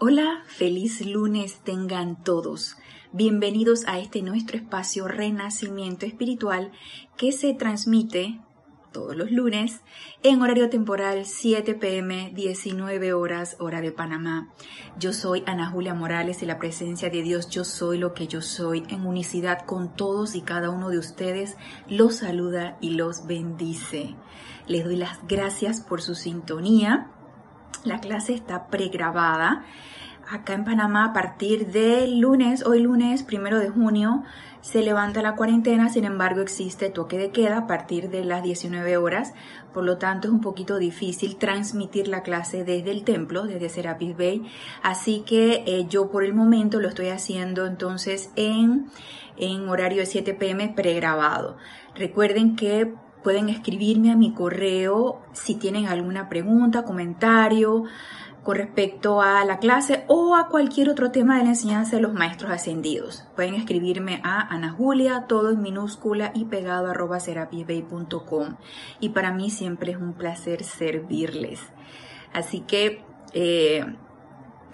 Hola, feliz lunes tengan todos. Bienvenidos a este nuestro espacio Renacimiento Espiritual que se transmite todos los lunes en horario temporal 7 pm 19 horas hora de Panamá. Yo soy Ana Julia Morales y la presencia de Dios yo soy lo que yo soy en unicidad con todos y cada uno de ustedes los saluda y los bendice. Les doy las gracias por su sintonía la clase está pregrabada. Acá en Panamá, a partir del lunes, hoy lunes, primero de junio, se levanta la cuarentena, sin embargo existe toque de queda a partir de las 19 horas, por lo tanto es un poquito difícil transmitir la clase desde el templo, desde Serapis Bay, así que eh, yo por el momento lo estoy haciendo entonces en, en horario de 7 pm pregrabado. Recuerden que Pueden escribirme a mi correo si tienen alguna pregunta, comentario con respecto a la clase o a cualquier otro tema de la enseñanza de los maestros ascendidos. Pueden escribirme a Ana Julia, todo en minúscula y pegado arroba serapisbay.com. Y para mí siempre es un placer servirles. Así que eh,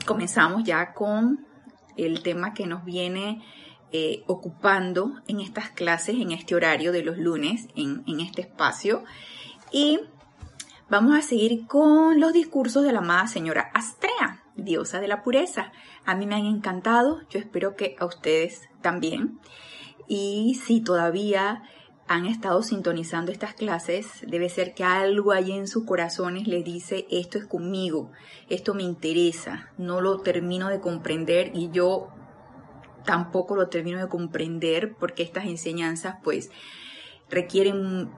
comenzamos ya con el tema que nos viene eh, ocupando en estas clases, en este horario de los lunes, en, en este espacio. Y vamos a seguir con los discursos de la amada señora Astrea, diosa de la pureza. A mí me han encantado, yo espero que a ustedes también. Y si todavía han estado sintonizando estas clases, debe ser que algo ahí en sus corazones les dice, esto es conmigo, esto me interesa, no lo termino de comprender y yo tampoco lo termino de comprender porque estas enseñanzas pues requieren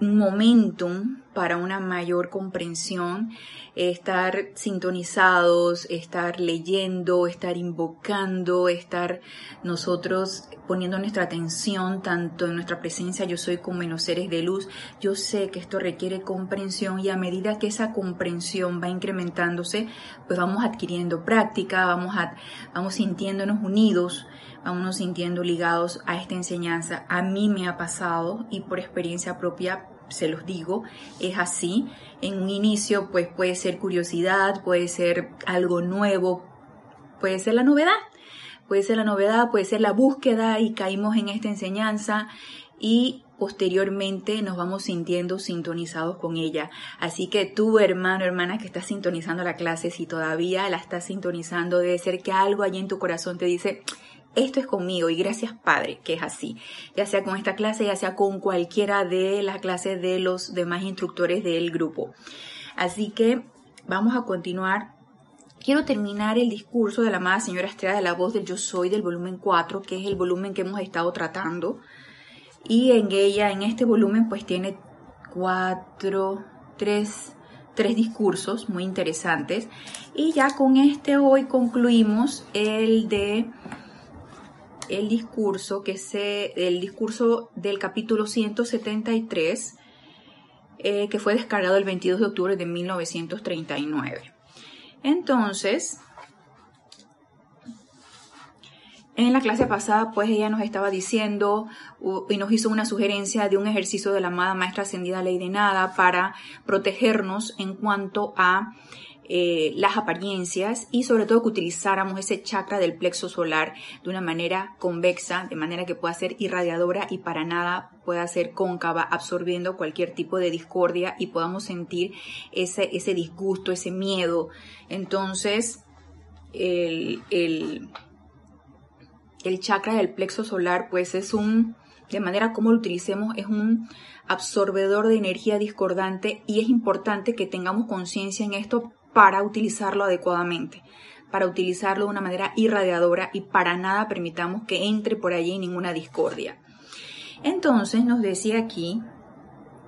momentum para una mayor comprensión, estar sintonizados, estar leyendo, estar invocando, estar nosotros poniendo nuestra atención tanto en nuestra presencia yo soy como en los seres de luz. Yo sé que esto requiere comprensión y a medida que esa comprensión va incrementándose, pues vamos adquiriendo práctica, vamos, a, vamos sintiéndonos unidos vamos sintiendo ligados a esta enseñanza. A mí me ha pasado y por experiencia propia se los digo, es así. En un inicio pues puede ser curiosidad, puede ser algo nuevo, puede ser la novedad, puede ser la novedad, puede ser la búsqueda y caímos en esta enseñanza y posteriormente nos vamos sintiendo sintonizados con ella. Así que tú, hermano, hermana, que estás sintonizando la clase, si todavía la estás sintonizando, debe ser que algo allí en tu corazón te dice, esto es conmigo y gracias Padre que es así, ya sea con esta clase, ya sea con cualquiera de las clases de los demás instructores del grupo. Así que vamos a continuar. Quiero terminar el discurso de la amada señora Estrella de la voz del Yo Soy del volumen 4, que es el volumen que hemos estado tratando. Y en ella, en este volumen, pues tiene cuatro, tres, tres discursos muy interesantes. Y ya con este hoy concluimos el de el discurso, que se, el discurso del capítulo 173, eh, que fue descargado el 22 de octubre de 1939. Entonces, en la clase pasada, pues ella nos estaba diciendo y nos hizo una sugerencia de un ejercicio de la amada maestra ascendida Ley de Nada para protegernos en cuanto a eh, las apariencias y sobre todo que utilizáramos ese chakra del plexo solar de una manera convexa, de manera que pueda ser irradiadora y para nada pueda ser cóncava, absorbiendo cualquier tipo de discordia y podamos sentir ese, ese disgusto, ese miedo. Entonces, el, el, el chakra del plexo solar pues es un, de manera como lo utilicemos, es un absorbedor de energía discordante y es importante que tengamos conciencia en esto para utilizarlo adecuadamente, para utilizarlo de una manera irradiadora y para nada permitamos que entre por allí ninguna discordia. Entonces nos decía aquí,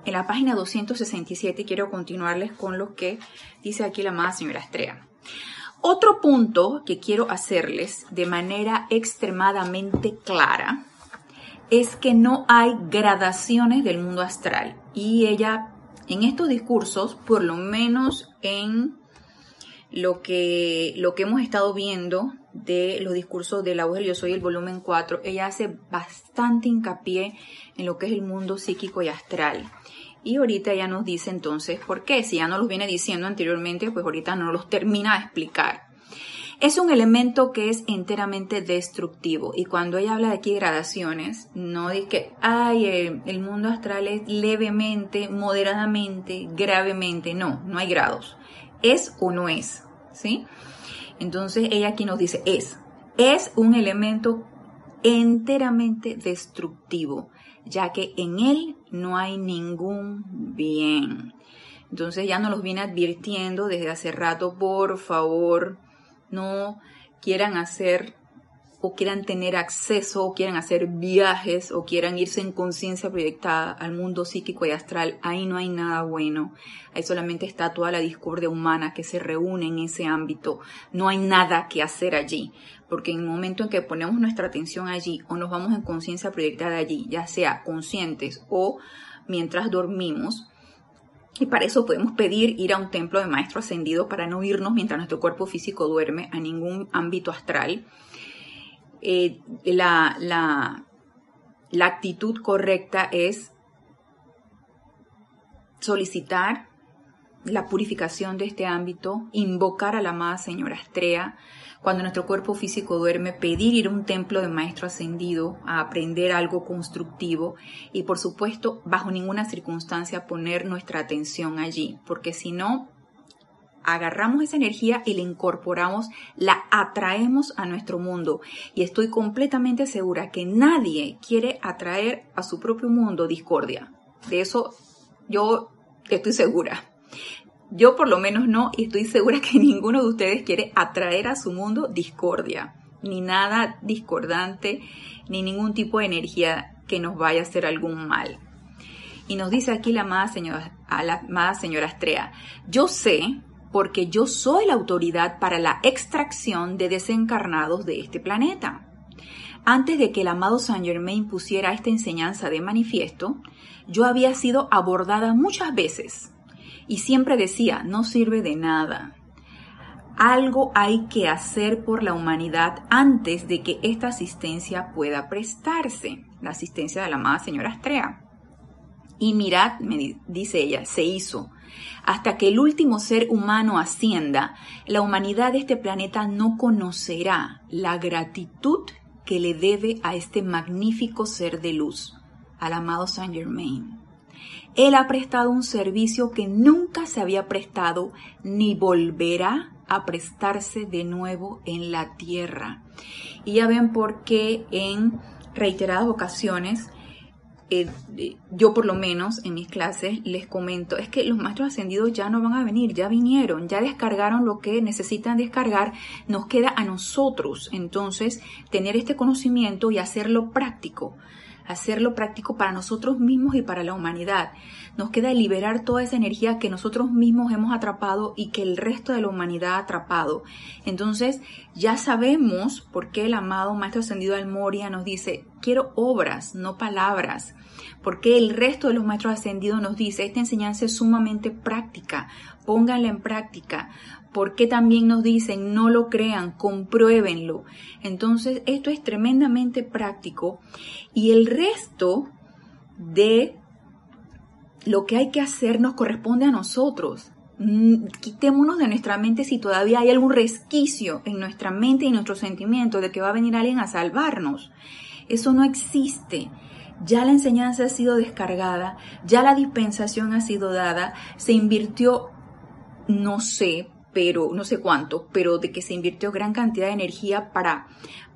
en la página 267, quiero continuarles con lo que dice aquí la amada señora Estrella. Otro punto que quiero hacerles de manera extremadamente clara es que no hay gradaciones del mundo astral. Y ella, en estos discursos, por lo menos en lo que, lo que hemos estado viendo de los discursos de la voz del yo soy, el volumen 4, ella hace bastante hincapié en lo que es el mundo psíquico y astral. Y ahorita ella nos dice entonces por qué, si ya no los viene diciendo anteriormente, pues ahorita no los termina de explicar. Es un elemento que es enteramente destructivo y cuando ella habla de aquí gradaciones, no dice que, ay, el, el mundo astral es levemente, moderadamente, gravemente, no, no hay grados. Es o no es, ¿sí? Entonces ella aquí nos dice es, es un elemento enteramente destructivo, ya que en él no hay ningún bien. Entonces ya nos los viene advirtiendo desde hace rato, por favor, no quieran hacer o quieran tener acceso o quieran hacer viajes o quieran irse en conciencia proyectada al mundo psíquico y astral, ahí no hay nada bueno. Ahí solamente está toda la discordia humana que se reúne en ese ámbito. No hay nada que hacer allí, porque en el momento en que ponemos nuestra atención allí o nos vamos en conciencia proyectada allí, ya sea conscientes o mientras dormimos, y para eso podemos pedir ir a un templo de maestro ascendido para no irnos mientras nuestro cuerpo físico duerme a ningún ámbito astral. Eh, la, la, la actitud correcta es solicitar la purificación de este ámbito, invocar a la amada señora Astrea, cuando nuestro cuerpo físico duerme, pedir ir a un templo de maestro ascendido a aprender algo constructivo y por supuesto bajo ninguna circunstancia poner nuestra atención allí, porque si no, agarramos esa energía y la incorporamos, la atraemos a nuestro mundo. Y estoy completamente segura que nadie quiere atraer a su propio mundo discordia. De eso yo estoy segura. Yo por lo menos no, y estoy segura que ninguno de ustedes quiere atraer a su mundo discordia, ni nada discordante, ni ningún tipo de energía que nos vaya a hacer algún mal. Y nos dice aquí la amada señora, la señora Astrea, yo sé, porque yo soy la autoridad para la extracción de desencarnados de este planeta. Antes de que el amado Saint Germain pusiera esta enseñanza de manifiesto, yo había sido abordada muchas veces y siempre decía, no sirve de nada. Algo hay que hacer por la humanidad antes de que esta asistencia pueda prestarse, la asistencia de la amada señora Astrea. Y mirad, me dice ella, se hizo. Hasta que el último ser humano ascienda, la humanidad de este planeta no conocerá la gratitud que le debe a este magnífico ser de luz, al amado Saint Germain. Él ha prestado un servicio que nunca se había prestado ni volverá a prestarse de nuevo en la tierra. Y ya ven por qué en reiteradas ocasiones eh, yo por lo menos en mis clases les comento, es que los maestros ascendidos ya no van a venir, ya vinieron, ya descargaron lo que necesitan descargar, nos queda a nosotros entonces tener este conocimiento y hacerlo práctico hacerlo práctico para nosotros mismos y para la humanidad. Nos queda liberar toda esa energía que nosotros mismos hemos atrapado y que el resto de la humanidad ha atrapado. Entonces, ya sabemos por qué el amado Maestro Ascendido al Moria nos dice, quiero obras, no palabras. Porque el resto de los maestros ascendidos nos dice, esta enseñanza es sumamente práctica, pónganla en práctica. ¿Por qué también nos dicen no lo crean, compruébenlo? Entonces, esto es tremendamente práctico y el resto de lo que hay que hacer nos corresponde a nosotros. Mm, quitémonos de nuestra mente si todavía hay algún resquicio en nuestra mente y nuestro sentimiento de que va a venir alguien a salvarnos. Eso no existe. Ya la enseñanza ha sido descargada, ya la dispensación ha sido dada, se invirtió, no sé, pero no sé cuánto, pero de que se invirtió gran cantidad de energía para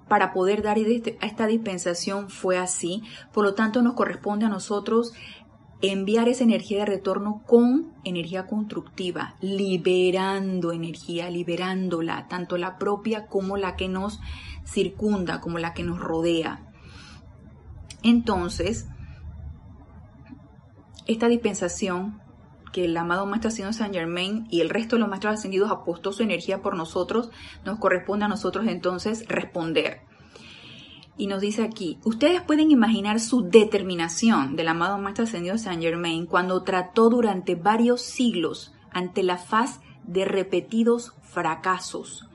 para poder dar este, a esta dispensación fue así. Por lo tanto, nos corresponde a nosotros enviar esa energía de retorno con energía constructiva, liberando energía, liberándola, tanto la propia como la que nos circunda, como la que nos rodea. Entonces, esta dispensación que el amado Maestro Ascendido San Germain y el resto de los Maestros Ascendidos apostó su energía por nosotros, nos corresponde a nosotros entonces responder. Y nos dice aquí, ustedes pueden imaginar su determinación del amado Maestro Ascendido San Germain cuando trató durante varios siglos ante la faz de repetidos fracasos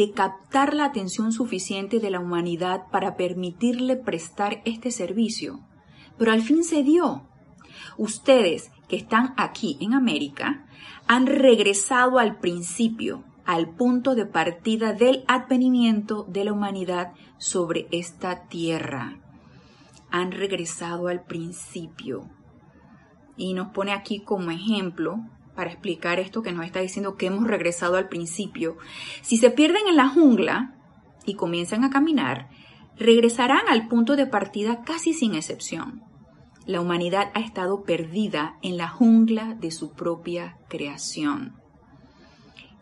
de captar la atención suficiente de la humanidad para permitirle prestar este servicio. Pero al fin se dio. Ustedes, que están aquí en América han regresado al principio, al punto de partida del advenimiento de la humanidad sobre esta tierra. Han regresado al principio. Y nos pone aquí como ejemplo para explicar esto que nos está diciendo que hemos regresado al principio. Si se pierden en la jungla y comienzan a caminar, regresarán al punto de partida casi sin excepción. La humanidad ha estado perdida en la jungla de su propia creación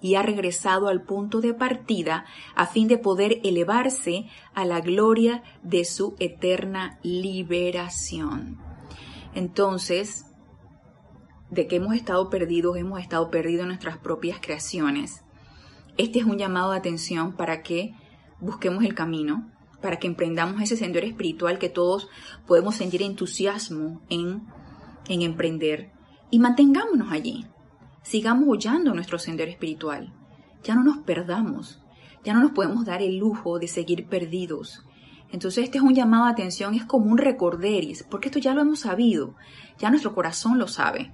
y ha regresado al punto de partida a fin de poder elevarse a la gloria de su eterna liberación. Entonces, de que hemos estado perdidos, hemos estado perdidos en nuestras propias creaciones. Este es un llamado de atención para que busquemos el camino, para que emprendamos ese sendero espiritual que todos podemos sentir entusiasmo en, en emprender y mantengámonos allí. Sigamos hollando nuestro sendero espiritual. Ya no nos perdamos. Ya no nos podemos dar el lujo de seguir perdidos. Entonces este es un llamado de atención, es como un recorderis, porque esto ya lo hemos sabido, ya nuestro corazón lo sabe.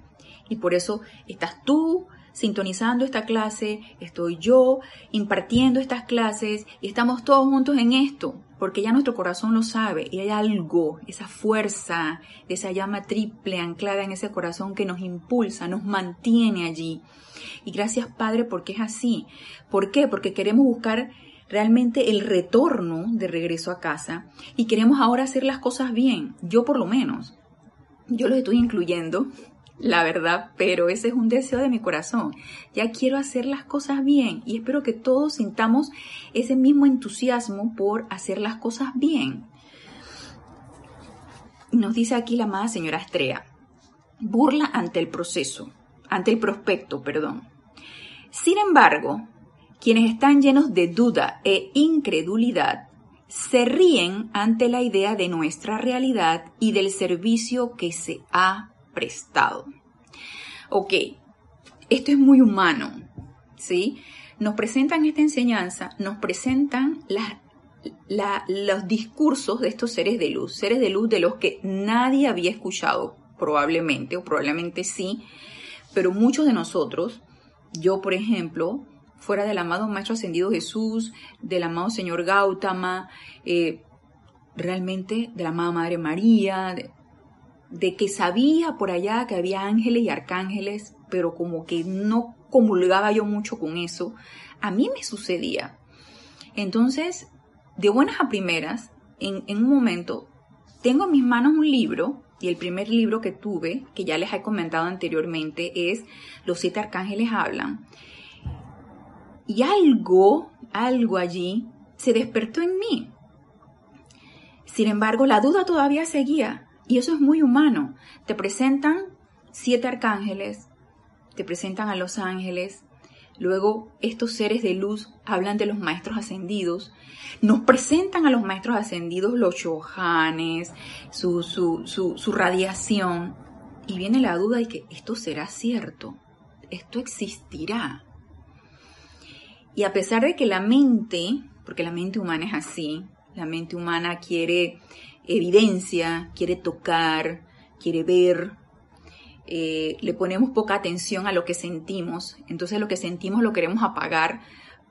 Y por eso estás tú sintonizando esta clase, estoy yo impartiendo estas clases y estamos todos juntos en esto, porque ya nuestro corazón lo sabe y hay algo, esa fuerza esa llama triple anclada en ese corazón que nos impulsa, nos mantiene allí. Y gracias Padre porque es así. ¿Por qué? Porque queremos buscar realmente el retorno de regreso a casa y queremos ahora hacer las cosas bien, yo por lo menos. Yo lo estoy incluyendo la verdad, pero ese es un deseo de mi corazón. Ya quiero hacer las cosas bien y espero que todos sintamos ese mismo entusiasmo por hacer las cosas bien. Nos dice aquí la amada señora Estrella, burla ante el proceso, ante el prospecto, perdón. Sin embargo, quienes están llenos de duda e incredulidad se ríen ante la idea de nuestra realidad y del servicio que se ha prestado. Ok, esto es muy humano, ¿sí? Nos presentan esta enseñanza, nos presentan los discursos de estos seres de luz, seres de luz de los que nadie había escuchado, probablemente, o probablemente sí, pero muchos de nosotros, yo por ejemplo, fuera del amado Maestro Ascendido Jesús, del amado Señor Gautama, eh, realmente de la amada Madre María, de que sabía por allá que había ángeles y arcángeles, pero como que no comulgaba yo mucho con eso, a mí me sucedía. Entonces, de buenas a primeras, en, un momento, tengo en mis manos un libro, y el primer libro que tuve, que ya les he comentado anteriormente, es Los siete arcángeles hablan. Y algo, algo allí, se despertó en mí. Sin embargo, la duda todavía seguía. Y eso es muy humano. Te presentan siete arcángeles, te presentan a los ángeles, luego estos seres de luz hablan de los maestros ascendidos, nos presentan a los maestros ascendidos los chohanes, su, su, su, su radiación, y viene la duda de que esto será cierto, esto existirá. Y a pesar de que la mente, porque la mente humana es así, la mente humana quiere evidencia, quiere tocar, quiere ver, eh, le ponemos poca atención a lo que sentimos, entonces lo que sentimos lo queremos apagar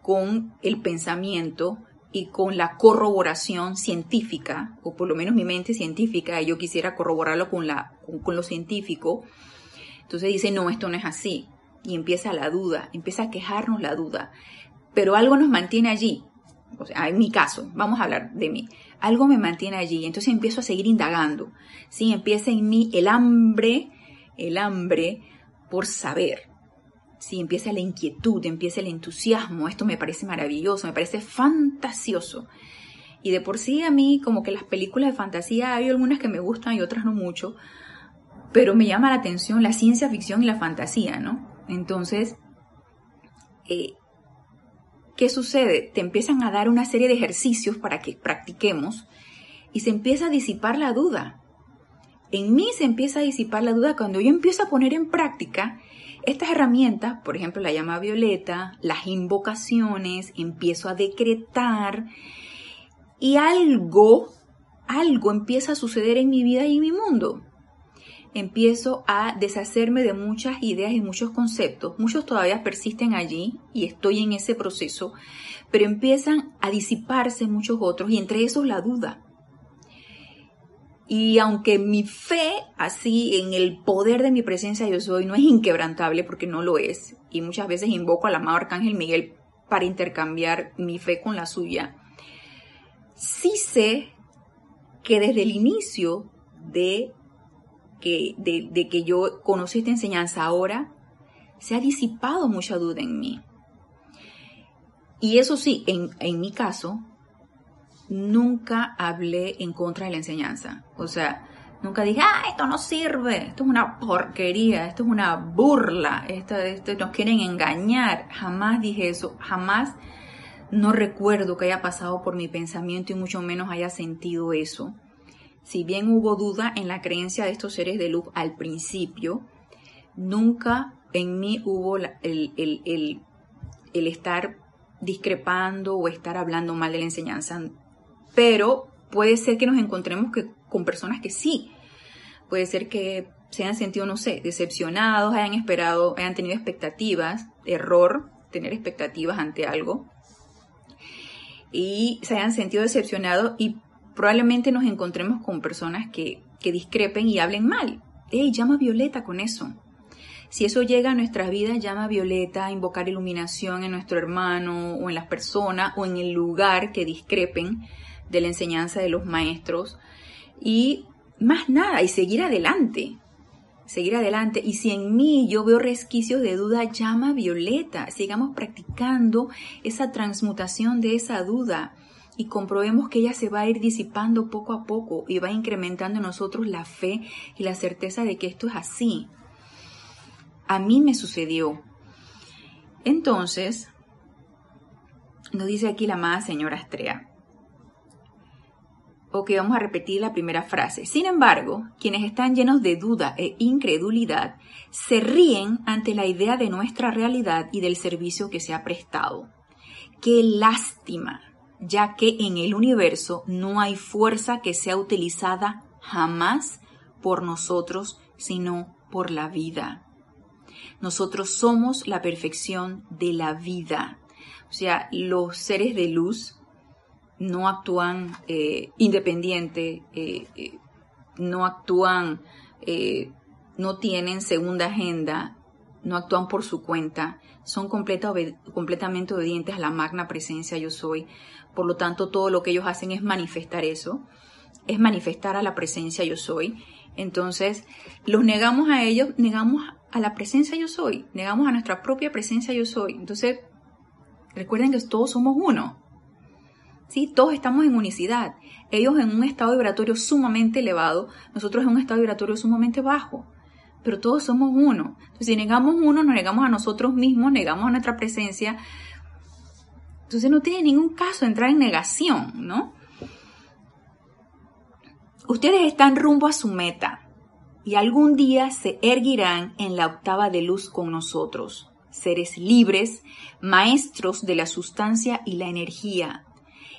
con el pensamiento y con la corroboración científica, o por lo menos mi mente científica, y yo quisiera corroborarlo con, la, con, lo científico. Entonces dice, no, esto no es así. Y empieza la duda, empieza a quejarnos la duda. Pero algo nos mantiene allí. O sea, en mi caso, vamos a hablar de mí algo me mantiene allí. Entonces empiezo a seguir indagando. ¿sí? Empieza en mí el hambre, el hambre por saber. ¿sí? Empieza la inquietud, empieza el entusiasmo. Esto me parece maravilloso, me parece fantasioso. Y de por sí a mí, como que las películas de fantasía, hay algunas que me gustan y otras no mucho, pero me llama la atención la ciencia ficción y la fantasía, ¿no? Entonces, eh, ¿qué sucede? Te empiezan a dar una serie de ejercicios para que practiquemos y se empieza a disipar la duda. En mí se empieza a disipar la duda cuando yo empiezo a poner en práctica estas herramientas, por ejemplo la llama violeta, las invocaciones, empiezo a decretar y algo, algo empieza a suceder en mi vida y en mi mundo. Empiezo a deshacerme de muchas ideas y muchos conceptos. Muchos todavía persisten allí y estoy en ese proceso, pero empiezan a disiparse muchos otros y entre esos la duda. Y aunque mi fe así en el poder de mi presencia yo soy no es inquebrantable porque no lo es, y muchas veces invoco al amado Arcángel Miguel para intercambiar mi fe con la suya, sí sé que desde el inicio de que, de, que yo conocí esta enseñanza ahora, se ha disipado mucha duda en mí. Y eso sí, en, en mi caso, nunca hablé en contra de la enseñanza. O sea, nunca dije, ah, esto no sirve, esto es una porquería, esto es una burla, esto, esto nos quieren engañar. Jamás dije eso, jamás no recuerdo que haya pasado por mi pensamiento y mucho menos haya sentido eso. Si bien hubo duda en la creencia de estos seres de luz al principio, nunca en mí hubo el, el, estar discrepando o estar hablando mal de la enseñanza. Pero puede ser que nos encontremos que, con personas que sí. Puede ser que se hayan sentido, no sé, decepcionados, hayan esperado, hayan tenido expectativas, error, tener expectativas ante algo, y se hayan sentido decepcionados y probablemente nos encontremos con personas que, discrepen y hablen mal. ¡Ey, llama a Violeta con eso! Si eso llega a nuestras vidas, llama a Violeta a invocar iluminación en nuestro hermano o en las personas o en el lugar que discrepen de la enseñanza de los maestros. Y más nada, y seguir adelante. Seguir adelante. Y si en mí yo veo resquicios de duda, llama a Violeta. Sigamos practicando esa transmutación de esa duda y comprobemos que ella se va a ir disipando poco a poco y va incrementando en nosotros la fe y la certeza de que esto es así. A mí me sucedió. Entonces, nos dice aquí la amada señora Astrea. Ok, vamos a repetir la primera frase. Sin embargo, quienes están llenos de duda e incredulidad se ríen ante la idea de nuestra realidad y del servicio que se ha prestado. Qué lástima ya que en el universo no hay fuerza que sea utilizada jamás por nosotros, sino por la vida. Nosotros somos la perfección de la vida. O sea, los seres de luz no actúan eh, independiente, eh, eh, no actúan, no tienen segunda agenda, no actúan por su cuenta, son completamente obedientes a la magna presencia yo soy. Por lo tanto, todo lo que ellos hacen es manifestar eso, es manifestar a la presencia yo soy. Entonces, los negamos a ellos, negamos a la presencia yo soy, negamos a nuestra propia presencia yo soy. Entonces, recuerden que todos somos uno. ¿Sí? Todos estamos en unicidad. Ellos en un estado vibratorio sumamente elevado, nosotros en un estado vibratorio sumamente bajo pero todos somos uno. Entonces, si negamos uno, nos negamos a nosotros mismos, negamos a nuestra presencia. Entonces no tiene ningún caso entrar en negación, ¿no? Ustedes están rumbo a su meta y algún día se erguirán en la octava de luz con nosotros, seres libres, maestros de la sustancia y la energía,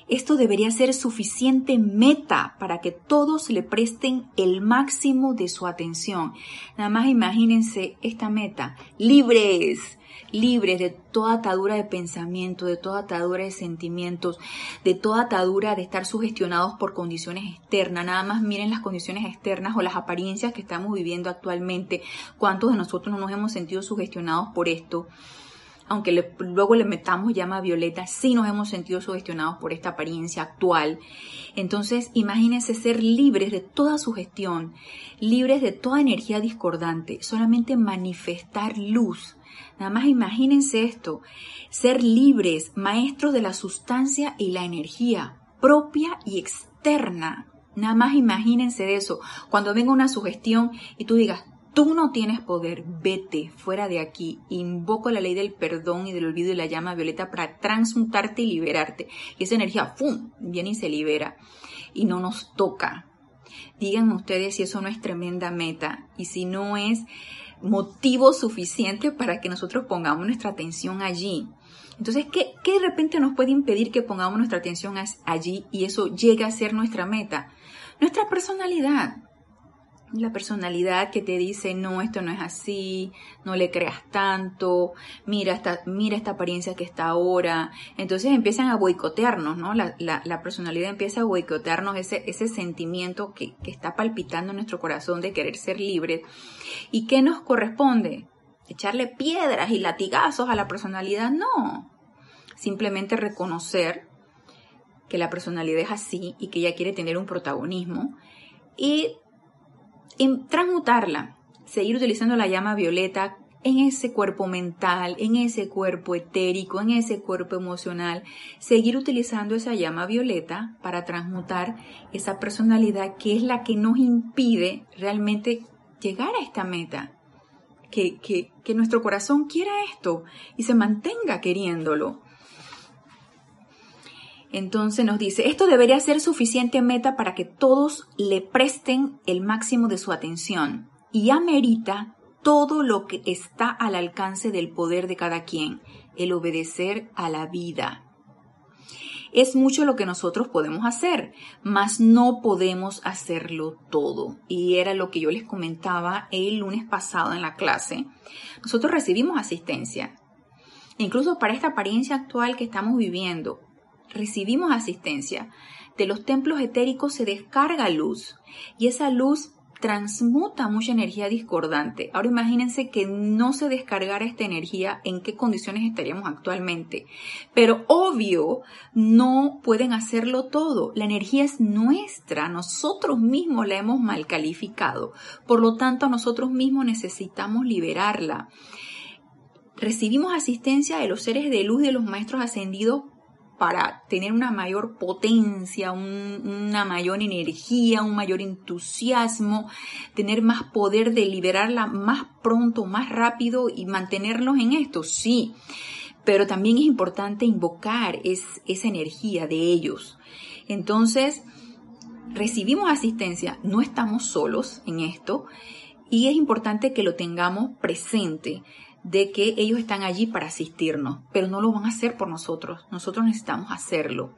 esto debería ser suficiente meta para que todos le presten el máximo de su atención. Nada más imagínense esta meta, libres, libres de toda atadura de pensamiento, de toda atadura de sentimientos, de toda atadura de estar sugestionados por condiciones externas. Nada más miren las condiciones externas o las apariencias que estamos viviendo actualmente. ¿Cuántos de nosotros no nos hemos sentido sugestionados por esto? Aunque luego le metamos llama violeta, sí nos hemos sentido sugestionados por esta apariencia actual. Entonces, imagínense ser libres de toda sugestión, libres de toda energía discordante, solamente manifestar luz. Nada más imagínense esto, ser libres, maestros de la sustancia y la energía propia y externa. Nada más imagínense eso. Cuando venga una sugestión y tú digas, Tú no tienes poder, vete fuera de aquí. Invoco la ley del perdón y del olvido y la llama violeta para transmutarte y liberarte. Y esa energía, ¡pum!, viene y se libera. Y no nos toca. Díganme ustedes si eso no es tremenda meta y si no es motivo suficiente para que nosotros pongamos nuestra atención allí. Entonces, ¿qué, ¿qué, de repente nos puede impedir que pongamos nuestra atención allí y eso llegue a ser nuestra meta? Nuestra personalidad la personalidad que te dice, no, esto no es así, no le creas tanto, mira esta, mira esta apariencia que está ahora. Entonces empiezan a boicotearnos, ¿no? La, personalidad empieza a boicotearnos ese, ese sentimiento que, que está palpitando en nuestro corazón de querer ser libres. ¿Y qué nos corresponde? ¿Echarle piedras y latigazos a la personalidad? No. Simplemente reconocer que la personalidad es así y que ella quiere tener un protagonismo y transmutarla, seguir utilizando la llama violeta en ese cuerpo mental, en ese cuerpo etérico, en ese cuerpo emocional, seguir utilizando esa llama violeta para transmutar esa personalidad que es la que nos impide realmente llegar a esta meta. Que, que, que nuestro corazón quiera esto y se mantenga queriéndolo. Entonces nos dice, esto debería ser suficiente meta para que todos le presten el máximo de su atención y amerita todo lo que está al alcance del poder de cada quien, el obedecer a la vida. Es mucho lo que nosotros podemos hacer, mas no podemos hacerlo todo. Y era lo que yo les comentaba el lunes pasado en la clase. Nosotros recibimos asistencia. Incluso para esta apariencia actual que estamos viviendo, recibimos asistencia. De los templos etéricos se descarga luz y esa luz transmuta mucha energía discordante. Ahora imagínense que no se descargara esta energía, en qué condiciones estaríamos actualmente. Pero obvio, no pueden hacerlo todo. La energía es nuestra, nosotros mismos la hemos mal calificado. Por lo tanto, nosotros mismos necesitamos liberarla. Recibimos asistencia de los seres de luz de los maestros ascendidos para tener una mayor potencia, una mayor energía, un mayor entusiasmo, tener más poder de liberarla más pronto, más rápido y mantenerlos en esto, sí. Pero también es importante invocar esa energía de ellos. Entonces, recibimos asistencia, no estamos solos en esto y es importante que lo tengamos presente de que ellos están allí para asistirnos, pero no lo van a hacer por nosotros, nosotros necesitamos hacerlo.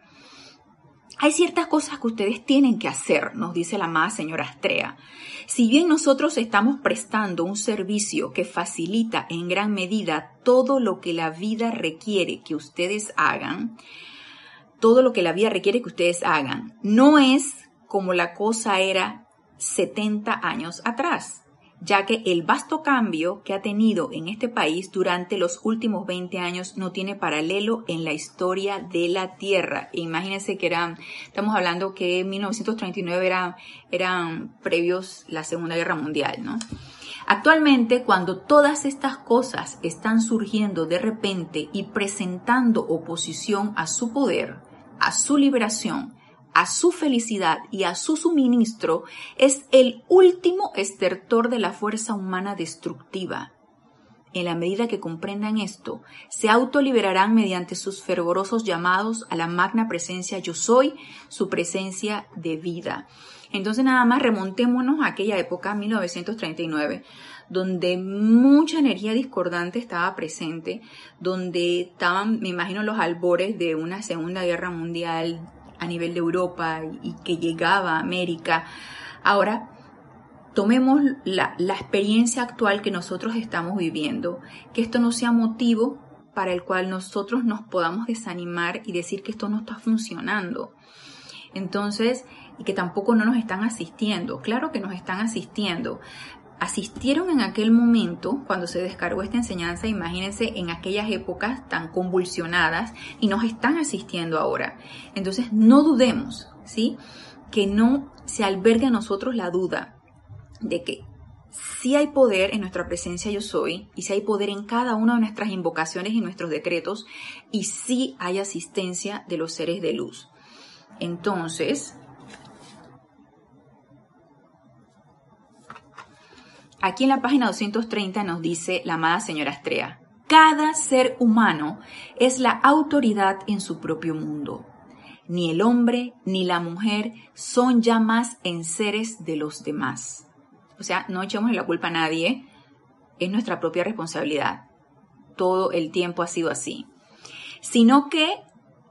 Hay ciertas cosas que ustedes tienen que hacer, nos dice la amada señora Astrea. Si bien nosotros estamos prestando un servicio que facilita en gran medida todo lo que la vida requiere que ustedes hagan, todo lo que la vida requiere que ustedes hagan, no es como la cosa era 70 años atrás ya que el vasto cambio que ha tenido en este país durante los últimos 20 años no tiene paralelo en la historia de la Tierra. Imagínense que eran, estamos hablando que en 1939 eran, eran previos la Segunda Guerra Mundial, ¿no? Actualmente, cuando todas estas cosas están surgiendo de repente y presentando oposición a su poder, a su liberación, a su felicidad y a su suministro es el último estertor de la fuerza humana destructiva. En la medida que comprendan esto, se autoliberarán mediante sus fervorosos llamados a la magna presencia yo soy, su presencia de vida. Entonces nada más remontémonos a aquella época, 1939, donde mucha energía discordante estaba presente, donde estaban, me imagino, los albores de una Segunda Guerra Mundial, a nivel de Europa y que llegaba a América. Ahora, tomemos la, la, experiencia actual que nosotros estamos viviendo, que esto no sea motivo para el cual nosotros nos podamos desanimar y decir que esto no está funcionando. Entonces, y que tampoco no nos están asistiendo. Claro que nos están asistiendo, asistieron en aquel momento, cuando se descargó esta enseñanza, imagínense en aquellas épocas tan convulsionadas y nos están asistiendo ahora. Entonces, no dudemos, ¿sí? Que no se albergue a nosotros la duda de que si hay poder en nuestra presencia yo soy y si hay poder en cada una de nuestras invocaciones y nuestros decretos y si hay asistencia de los seres de luz. Entonces, Aquí en la página 230 nos dice la amada señora Astrea, cada ser humano es la autoridad en su propio mundo. Ni el hombre ni la mujer son ya más en seres de los demás. O sea, no echemos la culpa a nadie, es nuestra propia responsabilidad. Todo el tiempo ha sido así. Sino que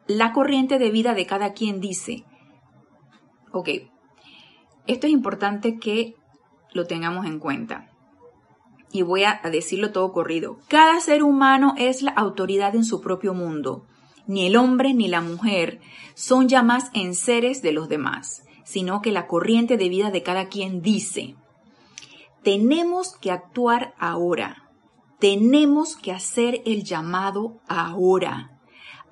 la corriente de vida de cada quien dice, ok, esto es importante que lo tengamos en cuenta. Y voy a decirlo todo corrido. Cada ser humano es la autoridad en su propio mundo. Ni el hombre ni la mujer son ya más en seres de los demás, sino que la corriente de vida de cada quien dice, tenemos que actuar ahora, tenemos que hacer el llamado ahora.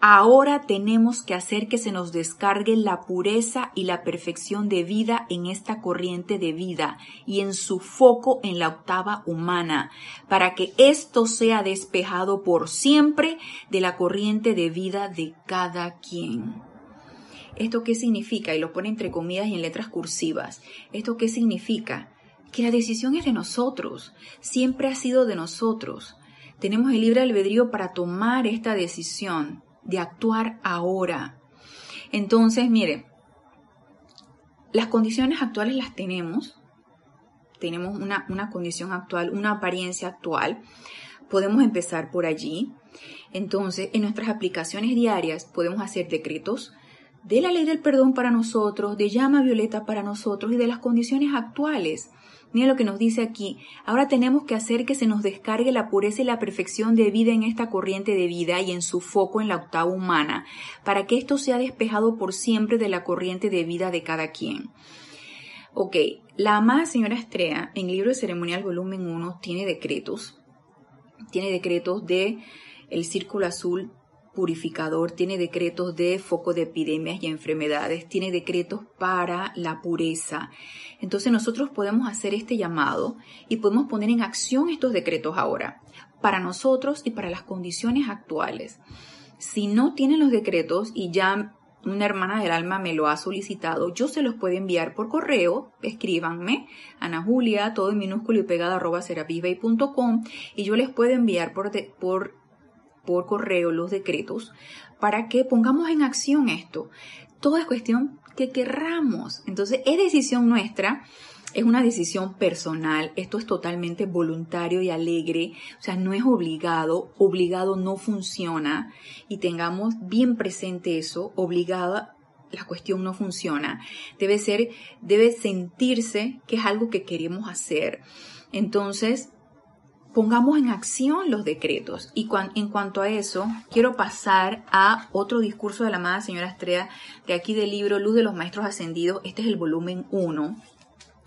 Ahora tenemos que hacer que se nos descargue la pureza y la perfección de vida en esta corriente de vida y en su foco en la octava humana, para que esto sea despejado por siempre de la corriente de vida de cada quien. ¿Esto qué significa? Y lo pone entre comillas y en letras cursivas. ¿Esto qué significa? Que la decisión es de nosotros, siempre ha sido de nosotros. Tenemos el libre albedrío para tomar esta decisión de actuar ahora. Entonces, mire, las condiciones actuales las tenemos, tenemos una, una, condición actual, una apariencia actual, podemos empezar por allí. Entonces, en nuestras aplicaciones diarias podemos hacer decretos de la ley del perdón para nosotros, de llama violeta para nosotros y de las condiciones actuales. Mira lo que nos dice aquí. Ahora tenemos que hacer que se nos descargue la pureza y la perfección de vida en esta corriente de vida y en su foco en la octava humana, para que esto sea despejado por siempre de la corriente de vida de cada quien. Ok, la amada señora Estrella en libro de ceremonial volumen 1 tiene decretos. Tiene decretos de el círculo azul purificador, tiene decretos de foco de epidemias y enfermedades, tiene decretos para la pureza. Entonces nosotros podemos hacer este llamado y podemos poner en acción estos decretos ahora, para nosotros y para las condiciones actuales. Si no tienen los decretos y ya una hermana del alma me lo ha solicitado, yo se los puedo enviar por correo, escríbanme, Ana Julia, todo en minúsculo y pegado arroba serapisbay.com y yo les puedo enviar por, por por correo los decretos para que pongamos en acción esto. Todo es cuestión que querramos. Entonces, es decisión nuestra, es una decisión personal, esto es totalmente voluntario y alegre, o sea, no es obligado, obligado no funciona y tengamos bien presente eso, obligada la cuestión no funciona. Debe ser, debe sentirse que es algo que queremos hacer. Entonces, pongamos en acción los decretos. Y en cuanto a eso, quiero pasar a otro discurso de la amada señora Estrella, de aquí del libro Luz de los Maestros Ascendidos. Este es el volumen 1.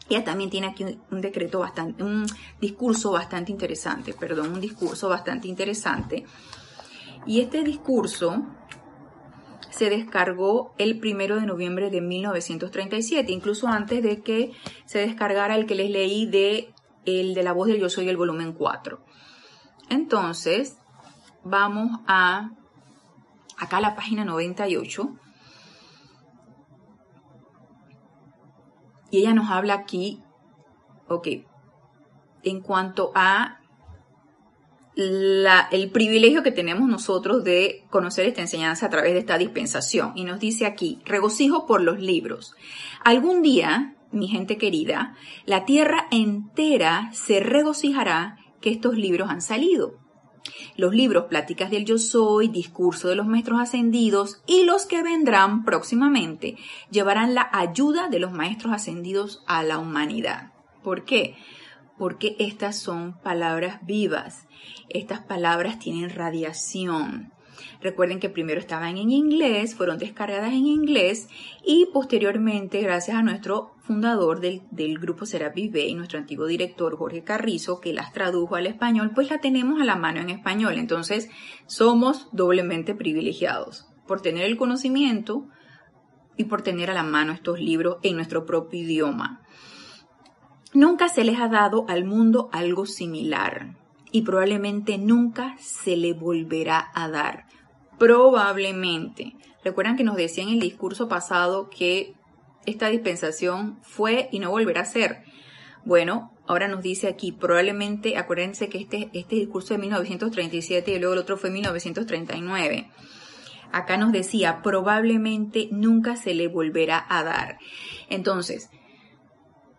Ella también tiene aquí un, decreto bastante, un discurso bastante interesante, perdón, un discurso bastante interesante. Y este discurso se descargó el primero de noviembre de 1937, incluso antes de que se descargara el que les leí de el de la voz del yo soy el volumen 4. Entonces, vamos a acá a la página 98. Y ella nos habla aquí, ok, en cuanto a el privilegio que tenemos nosotros de conocer esta enseñanza a través de esta dispensación. Y nos dice aquí, regocijo por los libros. Algún día mi gente querida, la tierra entera se regocijará que estos libros han salido. Los libros Pláticas del Yo Soy, Discurso de los Maestros Ascendidos y los que vendrán próximamente llevarán la ayuda de los Maestros Ascendidos a la humanidad. ¿Por qué? Porque estas son palabras vivas. Estas palabras tienen radiación. Recuerden que primero estaban en inglés, fueron descargadas en inglés y posteriormente, gracias a nuestro fundador del, grupo Serapis Bay, nuestro antiguo director Jorge Carrizo, que las tradujo al español, pues la tenemos a la mano en español. Entonces, somos doblemente privilegiados por tener el conocimiento y por tener a la mano estos libros en nuestro propio idioma. Nunca se les ha dado al mundo algo similar y probablemente nunca se le volverá a dar. Probablemente. Recuerdan que nos decía en el discurso pasado que esta dispensación fue y no volverá a ser. Bueno, ahora nos dice aquí, probablemente, acuérdense que este, este discurso de 1937 y luego el otro fue 1939. Acá nos decía, probablemente nunca se le volverá a dar. Entonces,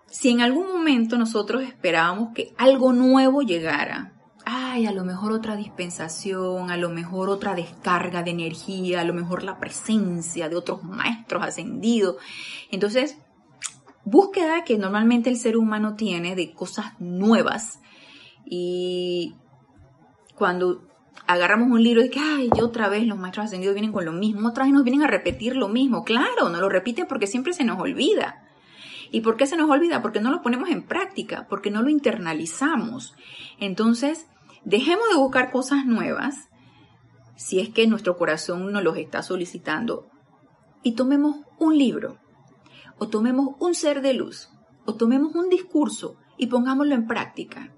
si en algún momento nosotros esperábamos que algo nuevo llegara, ay, a lo mejor otra dispensación, a lo mejor otra descarga de energía, a lo mejor la presencia de otros maestros ascendidos. Entonces, búsqueda que normalmente el ser humano tiene de cosas nuevas. Y cuando agarramos un libro y que, ay, y otra vez los maestros ascendidos vienen con lo mismo, otra vez nos vienen a repetir lo mismo. Claro, no lo repiten porque siempre se nos olvida. ¿Y por qué se nos olvida? Porque no lo ponemos en práctica, porque no lo internalizamos. Entonces, dejemos de buscar cosas nuevas, si es que nuestro corazón nos los está solicitando, y tomemos un libro, o tomemos un ser de luz, o tomemos un discurso y pongámoslo en práctica.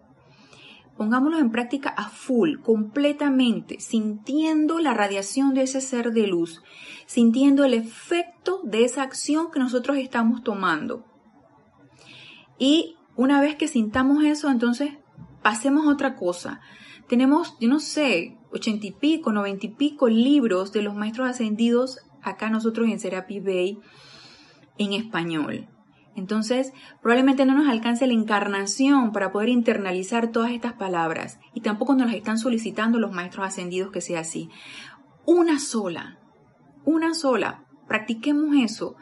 Pongámoslo en práctica a full, completamente, sintiendo la radiación de ese ser de luz, sintiendo el efecto de esa acción que nosotros estamos tomando. Y una vez que sintamos eso, entonces pasemos a otra cosa. Tenemos, yo no sé, ochenta y pico, noventa y pico libros de los maestros ascendidos acá nosotros en Serapi Bay en español. Entonces, probablemente no nos alcance la encarnación para poder internalizar todas estas palabras y tampoco nos las están solicitando los maestros ascendidos que sea así. Una sola, una sola. Practiquemos eso.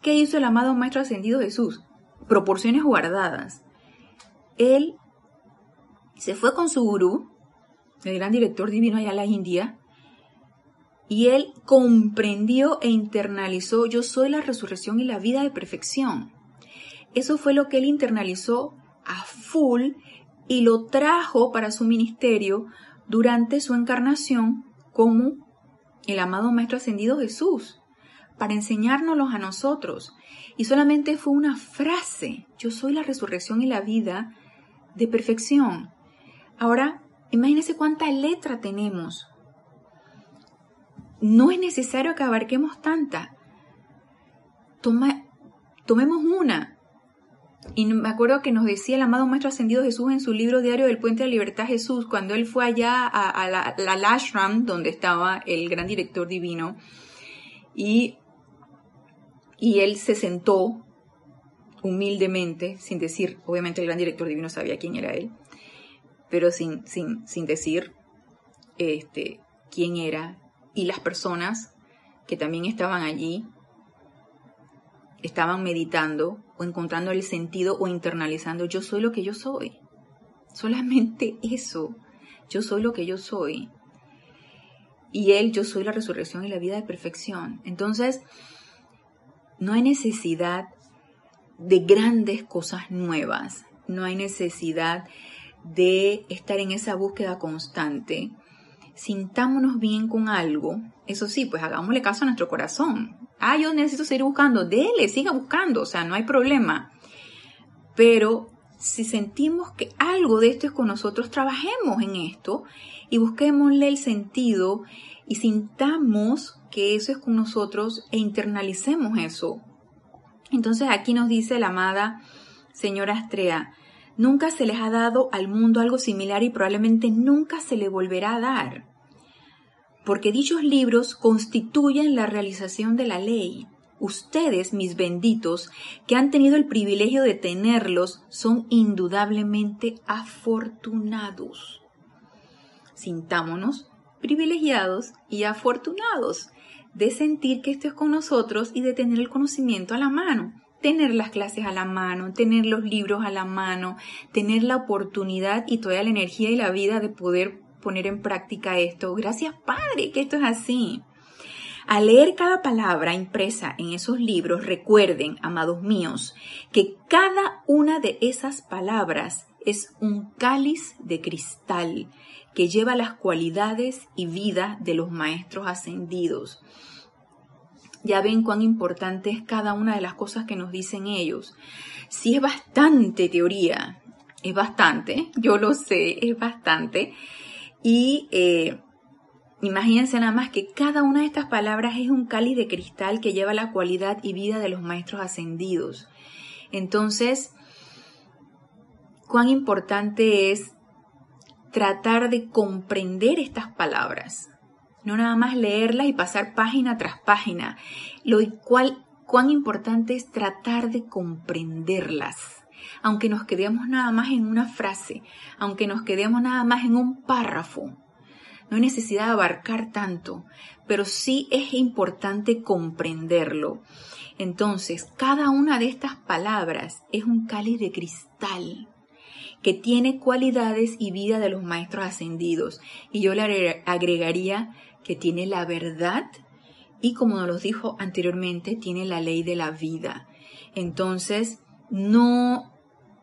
¿Qué hizo el amado maestro ascendido Jesús? proporciones guardadas. Él se fue con su gurú, el gran director divino allá en la India, y él comprendió e internalizó, yo soy la resurrección y la vida de perfección. Eso fue lo que él internalizó a full y lo trajo para su ministerio durante su encarnación como el amado Maestro Ascendido Jesús, para enseñárnoslos a nosotros. Y solamente fue una frase, yo soy la resurrección y la vida de perfección. Ahora, imagínense cuánta letra tenemos. No es necesario que abarquemos tanta. Toma, tomemos una. Y me acuerdo que nos decía el amado Maestro Ascendido Jesús en su libro diario del Puente de la Libertad Jesús, cuando él fue allá a, la, la donde estaba el gran director divino, y y él se sentó humildemente, sin decir, obviamente el gran director divino sabía quién era él, pero sin, sin, sin decir este, quién era. Y las personas que también estaban allí estaban meditando o encontrando el sentido o internalizando, yo soy lo que yo soy. Solamente eso, yo soy lo que yo soy. Y Él, yo soy la resurrección y la vida de perfección. Entonces, no hay necesidad de grandes cosas nuevas, no hay necesidad de estar en esa búsqueda constante. Sintámonos bien con algo, eso sí, pues hagámosle caso a nuestro corazón. Ah, yo necesito seguir buscando, dele, siga buscando, o sea, no hay problema. Pero si sentimos que algo de esto es con nosotros, trabajemos en esto y busquémosle el sentido y sintamos que eso es con nosotros e internalicemos eso. Entonces aquí nos dice la amada señora Astrea, nunca se les ha dado al mundo algo similar y probablemente nunca se le volverá a dar, porque dichos libros constituyen la realización de la ley. Ustedes, mis benditos, que han tenido el privilegio de tenerlos, son indudablemente afortunados. Sintámonos privilegiados y afortunados de sentir que esto es con nosotros y de tener el conocimiento a la mano, tener las clases a la mano, tener los libros a la mano, tener la oportunidad y toda la energía y la vida de poder poner en práctica esto. Gracias Padre que esto es así. Al leer cada palabra impresa en esos libros, recuerden, amados míos, que cada una de esas palabras es un cáliz de cristal que lleva las cualidades y vida de los maestros ascendidos. Ya ven cuán importante es cada una de las cosas que nos dicen ellos. Si es bastante teoría, es bastante, yo lo sé, es bastante. Y eh, imagínense nada más que cada una de estas palabras es un cáliz de cristal que lleva la cualidad y vida de los maestros ascendidos. Entonces, cuán importante es tratar de comprender estas palabras, no nada más leerlas y pasar página tras página, lo cual cuán importante es tratar de comprenderlas, aunque nos quedemos nada más en una frase, aunque nos quedemos nada más en un párrafo. no hay necesidad de abarcar tanto, pero sí es importante comprenderlo. Entonces, cada una de estas palabras es un cáliz de cristal que tiene cualidades y vida de los maestros ascendidos. Y yo le agregaría que tiene la verdad y como nos lo dijo anteriormente, tiene la ley de la vida. Entonces, no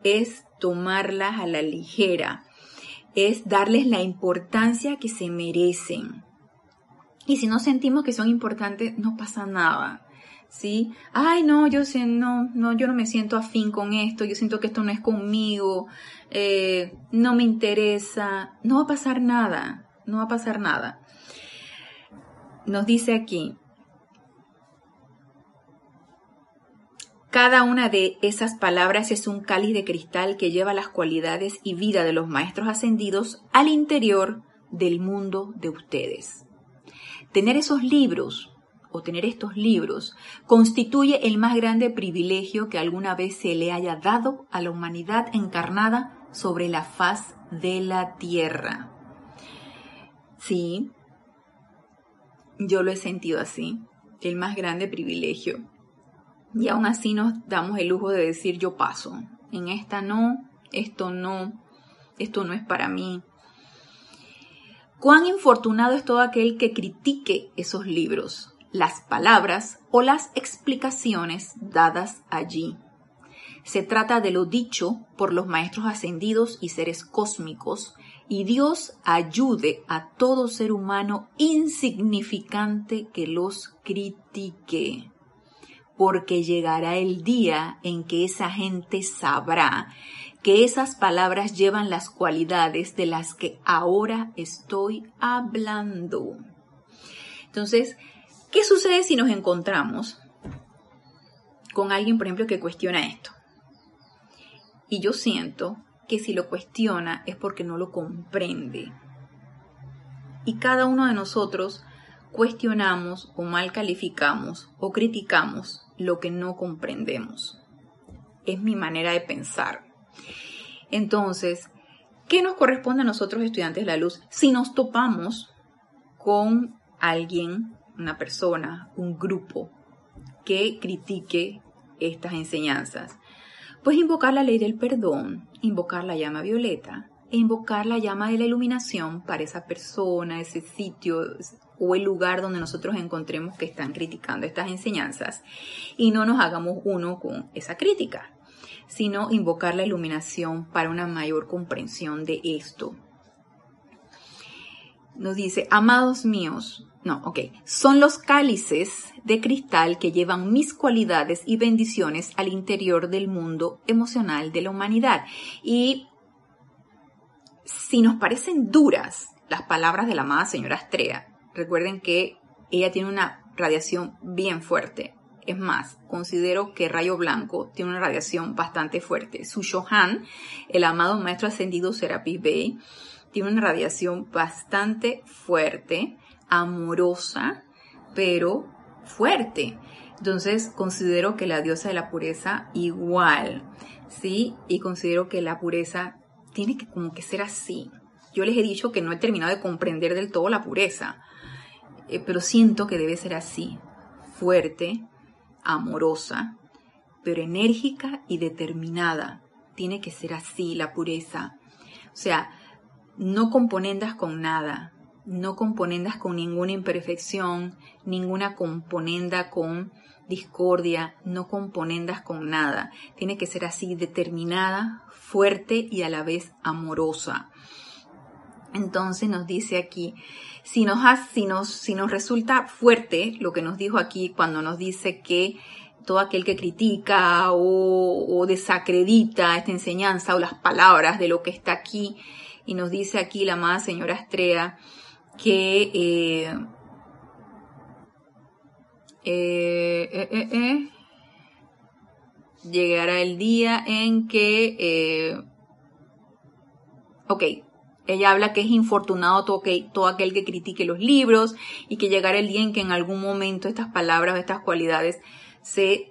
es tomarlas a la ligera, es darles la importancia que se merecen. Y si no sentimos que son importantes, no pasa nada. ¿Sí? Ay, no, yo no, no, yo no me siento afín con esto, yo siento que esto no es conmigo, eh, no me interesa, no va a pasar nada, no va a pasar nada. Nos dice aquí, Cada una de esas palabras es un cáliz de cristal que lleva las cualidades y vida de los maestros ascendidos al interior del mundo de ustedes. Tener esos libros o tener estos libros constituye el más grande privilegio que alguna vez se le haya dado a la humanidad encarnada sobre la faz de la tierra. Sí, yo lo he sentido así, el más grande privilegio y aún así nos damos el lujo de decir yo paso. En esta no, esto no, esto no es para mí. Cuán infortunado es todo aquel que critique esos libros, las palabras o las explicaciones dadas allí. Se trata de lo dicho por los maestros ascendidos y seres cósmicos, y Dios ayude a todo ser humano insignificante que los critique porque llegará el día en que esa gente sabrá que esas palabras llevan las cualidades de las que ahora estoy hablando. Entonces, ¿qué sucede si nos encontramos con alguien, por ejemplo, que cuestiona esto? Y yo siento que si lo cuestiona es porque no lo comprende. Y cada uno de nosotros cuestionamos o mal calificamos o criticamos lo que no comprendemos. Es mi manera de pensar. Entonces, ¿qué nos corresponde a nosotros estudiantes de la luz si nos topamos con alguien, una persona, un grupo que critique estas enseñanzas? Pues invocar la ley del perdón, invocar la llama violeta e invocar la llama de la iluminación para esa persona, ese sitio, o el lugar donde nosotros encontremos que están criticando estas enseñanzas y no nos hagamos uno con esa crítica, sino invocar la iluminación para una mayor comprensión de esto. Nos dice, amados míos, no, ok, son los cálices de cristal que llevan mis cualidades y bendiciones al interior del mundo emocional de la humanidad. Y si nos parecen duras las palabras de la amada señora Astrea, Recuerden que ella tiene una radiación bien fuerte. Es más, considero que Rayo Blanco tiene una radiación bastante fuerte. Su Shohan, el amado maestro ascendido Serapis Bey, tiene una radiación bastante fuerte, amorosa, pero fuerte. Entonces considero que la diosa de la pureza igual, ¿sí? Y considero que la pureza tiene que como que ser así. Yo les he dicho que no he terminado de comprender del todo la pureza. Eh, pero siento que debe ser así, fuerte, amorosa, pero enérgica y determinada. Tiene que ser así la pureza. O sea, no componendas con nada, no componendas con ninguna imperfección, ninguna componenda con discordia, no componendas con nada. Tiene que ser así, determinada, fuerte y a la vez amorosa. Entonces nos dice aquí, si nos, si nos, si nos resulta fuerte lo que nos dijo aquí cuando nos dice que todo aquel que critica o, desacredita esta enseñanza o las palabras de lo que está aquí, y nos dice aquí la amada señora Estrella que eh, eh, eh, llegará el día en que, ok, ella habla que es infortunado todo, todo aquel que critique los libros y que llegará el día en que en algún momento estas palabras o estas cualidades se,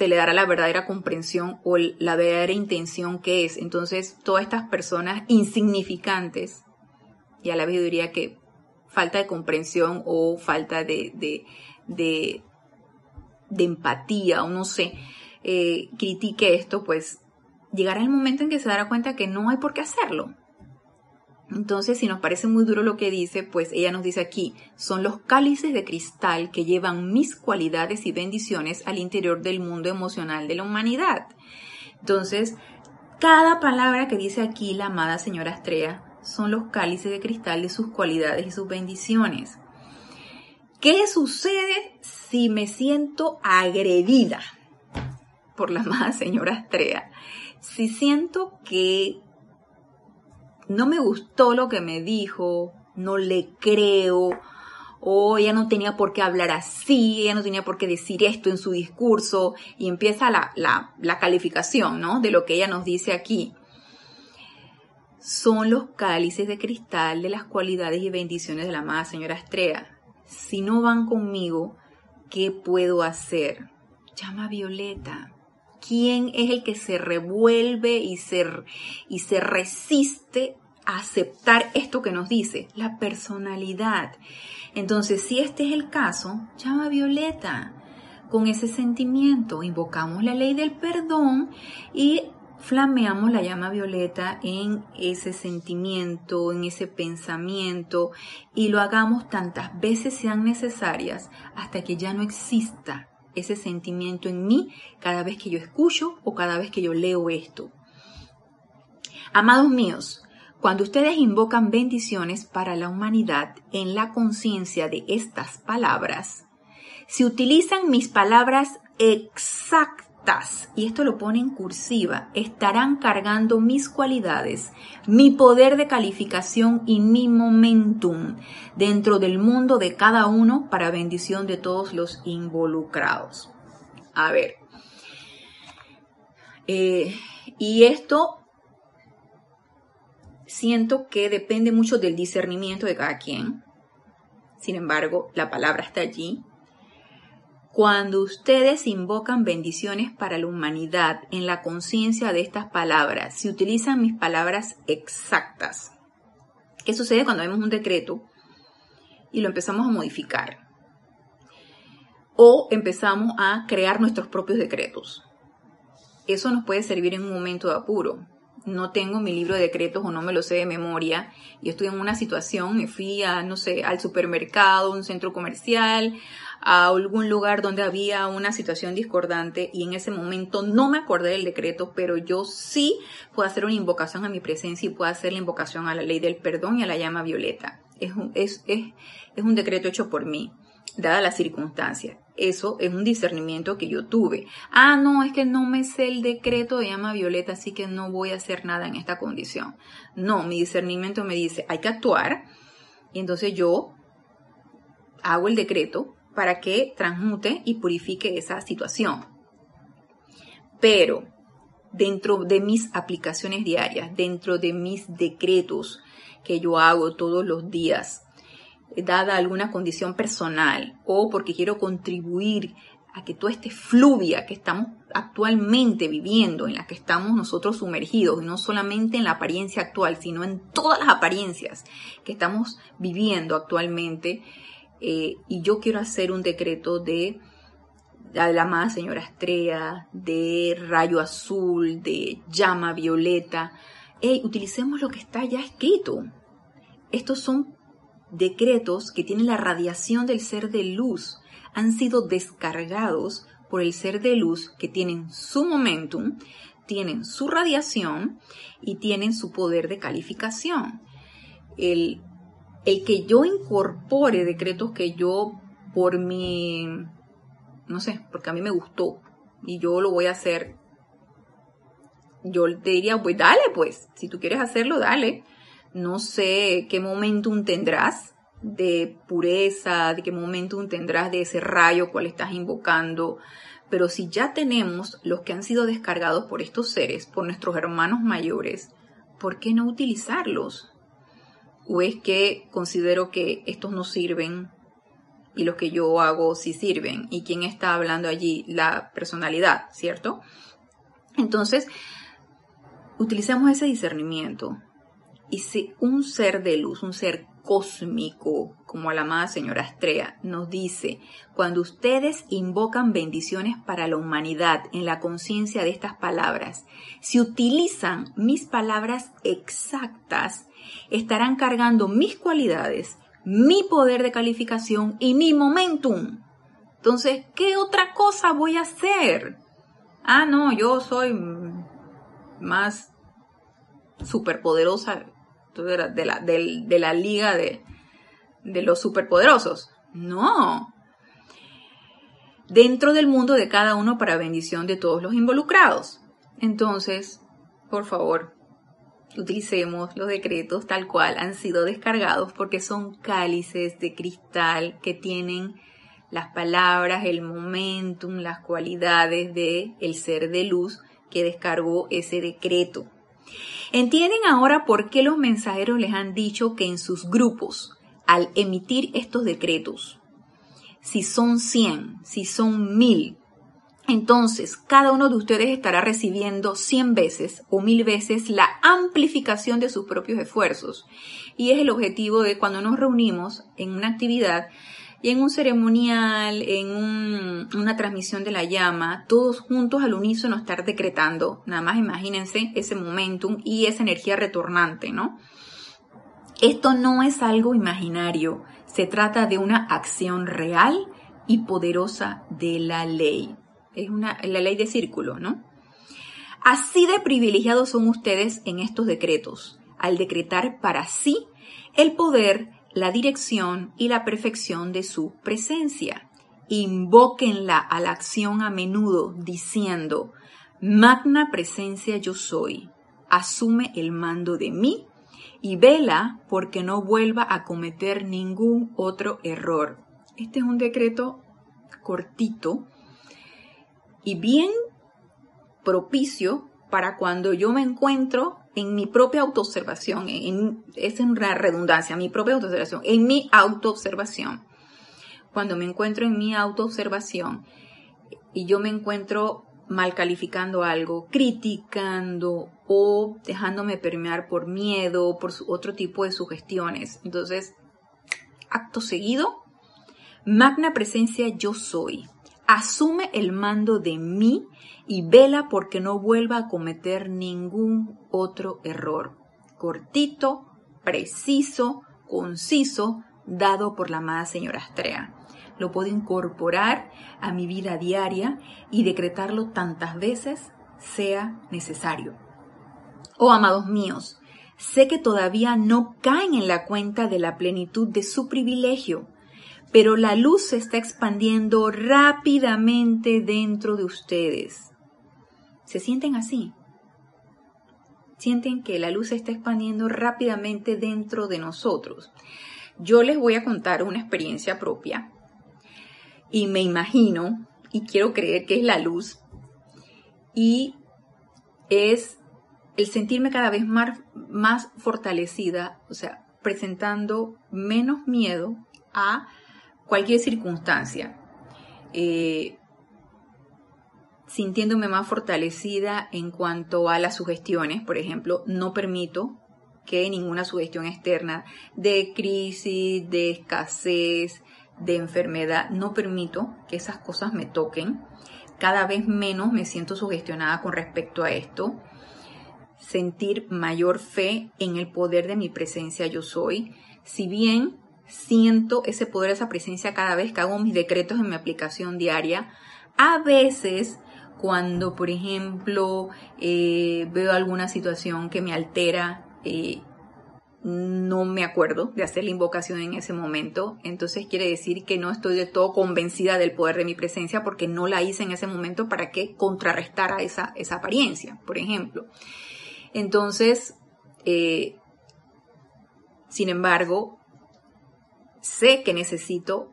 se le dará la verdadera comprensión o la verdadera intención que es. Entonces, todas estas personas insignificantes, y a la vez yo diría que falta de comprensión o falta de, de, de, empatía o no sé, eh, critique esto, pues llegará el momento en que se dará cuenta que no hay por qué hacerlo. Entonces, si nos parece muy duro lo que dice, pues ella nos dice aquí, son los cálices de cristal que llevan mis cualidades y bendiciones al interior del mundo emocional de la humanidad. Entonces, cada palabra que dice aquí la amada señora Estrella son los cálices de cristal de sus cualidades y sus bendiciones. ¿Qué sucede si me siento agredida por la amada señora Estrella? Si siento que no me gustó lo que me dijo, no le creo, o ella no tenía por qué hablar así, ella no tenía por qué decir esto en su discurso, y empieza la, la, calificación, ¿no? De lo que ella nos dice aquí. Son los cálices de cristal de las cualidades y bendiciones de la amada señora Estrella. Si no van conmigo, ¿qué puedo hacer? Llama a Violeta. ¿Quién es el que se revuelve y se, y se resiste aceptar esto que nos dice, la personalidad. Entonces, si este es el caso, llama a Violeta con ese sentimiento, invocamos la ley del perdón y flameamos la llama violeta en ese sentimiento, en ese pensamiento y lo hagamos tantas veces sean necesarias hasta que ya no exista ese sentimiento en mí cada vez que yo escucho o cada vez que yo leo esto. Amados míos, cuando ustedes invocan bendiciones para la humanidad en la conciencia de estas palabras, si utilizan mis palabras exactas, y esto lo pone en cursiva, estarán cargando mis cualidades, mi poder de calificación y mi momentum dentro del mundo de cada uno para bendición de todos los involucrados. A ver. Eh, y esto siento que depende mucho del discernimiento de cada quien. Sin embargo, la palabra está allí. Cuando ustedes invocan bendiciones para la humanidad en la conciencia de estas palabras, si utilizan mis palabras exactas, ¿qué sucede cuando vemos un decreto y lo empezamos a modificar? O empezamos a crear nuestros propios decretos. Eso nos puede servir en un momento de apuro no tengo mi libro de decretos o no me lo sé de memoria y estoy en una situación, me fui a, no sé, al supermercado, un centro comercial, a algún lugar donde había una situación discordante y en ese momento no me acordé del decreto, pero yo sí puedo hacer una invocación a mi presencia y puedo hacer la invocación a la ley del perdón y a la llama violeta. Es un, es, es, es un decreto hecho por mí, dada la circunstancia eso es un discernimiento que yo tuve. Ah, no, es que no me sé el decreto de llama violeta, así que no voy a hacer nada en esta condición. No, mi discernimiento me dice, hay que actuar. Y entonces yo hago el decreto para que transmute y purifique esa situación. Pero dentro de mis aplicaciones diarias, dentro de mis decretos que yo hago todos los días, dada alguna condición personal o porque quiero contribuir a que toda esta fluvia que estamos actualmente viviendo, en la que estamos nosotros sumergidos, no solamente en la apariencia actual, sino en todas las apariencias que estamos viviendo actualmente, eh, y yo quiero hacer un decreto de, de la amada señora Estrella, de rayo azul, de llama violeta, utilicemos lo que está ya escrito. Estos son decretos que tienen la radiación del ser de luz han sido descargados por el ser de luz que tienen su momentum, tienen su radiación y tienen su poder de calificación. El, el que yo incorpore decretos que yo por mi, no sé, porque a mí me gustó y yo lo voy a hacer, yo te diría, pues dale, pues, si tú quieres hacerlo, dale no sé qué momentum tendrás de pureza, de qué momentum tendrás de ese rayo cual estás invocando, pero si ya tenemos los que han sido descargados por estos seres, por nuestros hermanos mayores, ¿por qué no utilizarlos? ¿O es que considero que estos no sirven y los que yo hago sí sirven? ¿Y quién está hablando allí? La personalidad, ¿cierto? Entonces, utilicemos ese discernimiento si un ser de luz, un ser cósmico, como a la amada señora Estrella, nos dice, cuando ustedes invocan bendiciones para la humanidad en la conciencia de estas palabras, si utilizan mis palabras exactas, estarán cargando mis cualidades, mi poder de calificación y mi momentum. Entonces, ¿qué otra cosa voy a hacer? Ah, no, yo soy más superpoderosa de la, de la, liga de, de los superpoderosos. No. Dentro del mundo de cada uno para bendición de todos los involucrados. Entonces, por favor, utilicemos los decretos tal cual han sido descargados porque son cálices de cristal que tienen las palabras, el momentum, las cualidades de el ser de luz que descargó ese decreto. ¿Entienden ahora por qué los mensajeros les han dicho que en sus grupos, al emitir estos decretos, si son 100, si son 1000, entonces cada uno de ustedes estará recibiendo 100 veces o 1000 veces la amplificación de sus propios esfuerzos. Y es el objetivo de cuando nos reunimos en una actividad, y en un ceremonial, en una transmisión de la llama, todos juntos al unísono estar decretando. Nada más imagínense ese momentum y esa energía retornante, ¿no? Esto no es algo imaginario, se trata de una acción real y poderosa de la ley. Es una, la ley de círculo, ¿no? Así de privilegiados son ustedes en estos decretos, al decretar para sí el poder la dirección y la perfección de su presencia. Invóquenla a la acción a menudo diciendo, Magna presencia yo soy, asume el mando de mí y vela porque no vuelva a cometer ningún otro error. Este es un decreto cortito y bien propicio para cuando yo me encuentro en mi propia autoobservación, en, es en redundancia, mi propia autoobservación, en mi autoobservación. Cuando me encuentro en mi autoobservación y yo me encuentro mal calificando algo, criticando o dejándome permear por miedo, por otro tipo de sugestiones. Entonces, acto seguido, magna presencia yo soy. Asume el mando de mí y vela porque no vuelva a cometer ningún otro error. Cortito, preciso, conciso, dado por la amada señora Astrea. Lo puedo incorporar a mi vida diaria y decretarlo tantas veces sea necesario. Oh, amados míos, sé que todavía no caen en la cuenta de la plenitud de su privilegio, pero la luz se está expandiendo rápidamente dentro de ustedes se sienten así. Sienten que la luz se está expandiendo rápidamente dentro de nosotros. Yo les voy a contar una experiencia propia y me imagino y quiero creer que es la luz y es el sentirme cada vez más, más fortalecida, o sea, presentando menos miedo a cualquier circunstancia. Eh, sintiéndome más fortalecida en cuanto a las sugestiones. Por ejemplo, no permito que ninguna sugestión externa de crisis, de escasez, de enfermedad, no permito que esas cosas me toquen. Cada vez menos me siento sugestionada con respecto a esto. Sentir mayor fe en el poder de mi presencia yo soy. Si bien siento ese poder, esa presencia cada vez que hago mis decretos en mi aplicación diaria, a veces cuando, por ejemplo, eh, veo alguna situación que me altera, eh, no me acuerdo de hacer la invocación en ese momento, entonces quiere decir que no estoy de todo convencida del poder de mi presencia porque no la hice en ese momento para que contrarrestara esa, esa apariencia, por ejemplo. Entonces, eh, sin embargo, sé que necesito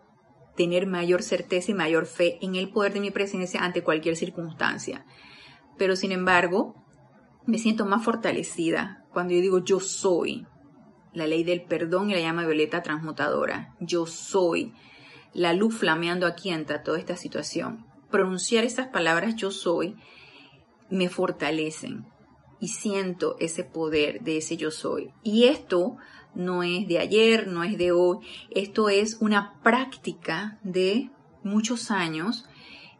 tener mayor certeza y mayor fe en el poder de mi presencia ante cualquier circunstancia. Pero sin embargo, me siento más fortalecida cuando yo digo yo soy la ley del perdón y la llama violeta transmutadora. Yo soy la luz flameando aquí ante toda esta situación. Pronunciar estas palabras yo soy me fortalecen y siento ese poder de ese yo soy. Y esto no es de ayer, no es de hoy. Esto es una práctica de muchos años.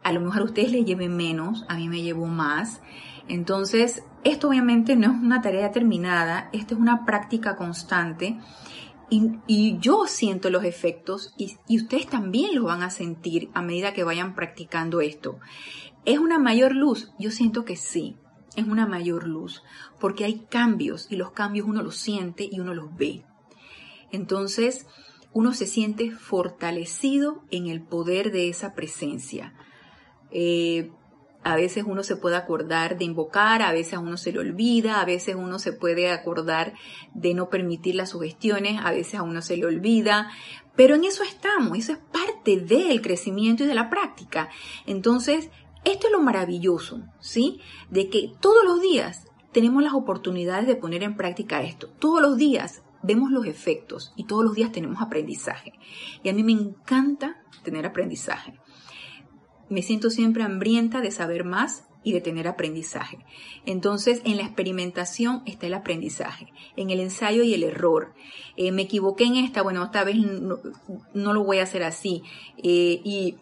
A lo mejor a ustedes les lleven menos, a mí me llevó más. Entonces, esto obviamente no es una tarea terminada, esto es una práctica constante. Y, yo siento los efectos y ustedes también los van a sentir a medida que vayan practicando esto. ¿Es una mayor luz? Yo siento que sí, es una mayor luz, porque hay cambios y los cambios uno los siente y uno los ve. Entonces, uno se siente fortalecido en el poder de esa presencia. Eh, a veces uno se puede acordar de invocar, a veces a uno se le olvida, a veces uno se puede acordar de no permitir las sugestiones, a veces a uno se le olvida, pero en eso estamos, eso es parte del crecimiento y de la práctica. Entonces, esto es lo maravilloso, ¿sí? De que todos los días tenemos las oportunidades de poner en práctica esto. Todos los días vemos los efectos y todos los días tenemos aprendizaje. Y a mí me encanta tener aprendizaje. Me siento siempre hambrienta de saber más y de tener aprendizaje. Entonces, en la experimentación está el aprendizaje, en el ensayo y el error. Eh, me equivoqué en esta, bueno, esta vez no, lo voy a hacer así. Eh, y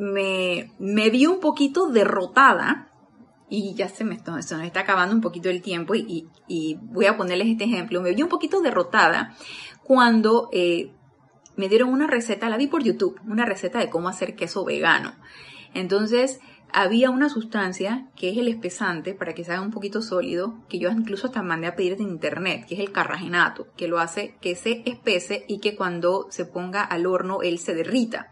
me, me vi un poquito derrotada y ya se me, está, acabando un poquito el tiempo y, voy a ponerles este ejemplo. Me vi un poquito derrotada cuando eh, me dieron una receta, la vi por YouTube, una receta de cómo hacer queso vegano. Entonces, había una sustancia que es el espesante para que se haga un poquito sólido, que yo incluso hasta mandé a pedir de internet, que es el carragenato, que lo hace que se espese y que cuando se ponga al horno él se derrita.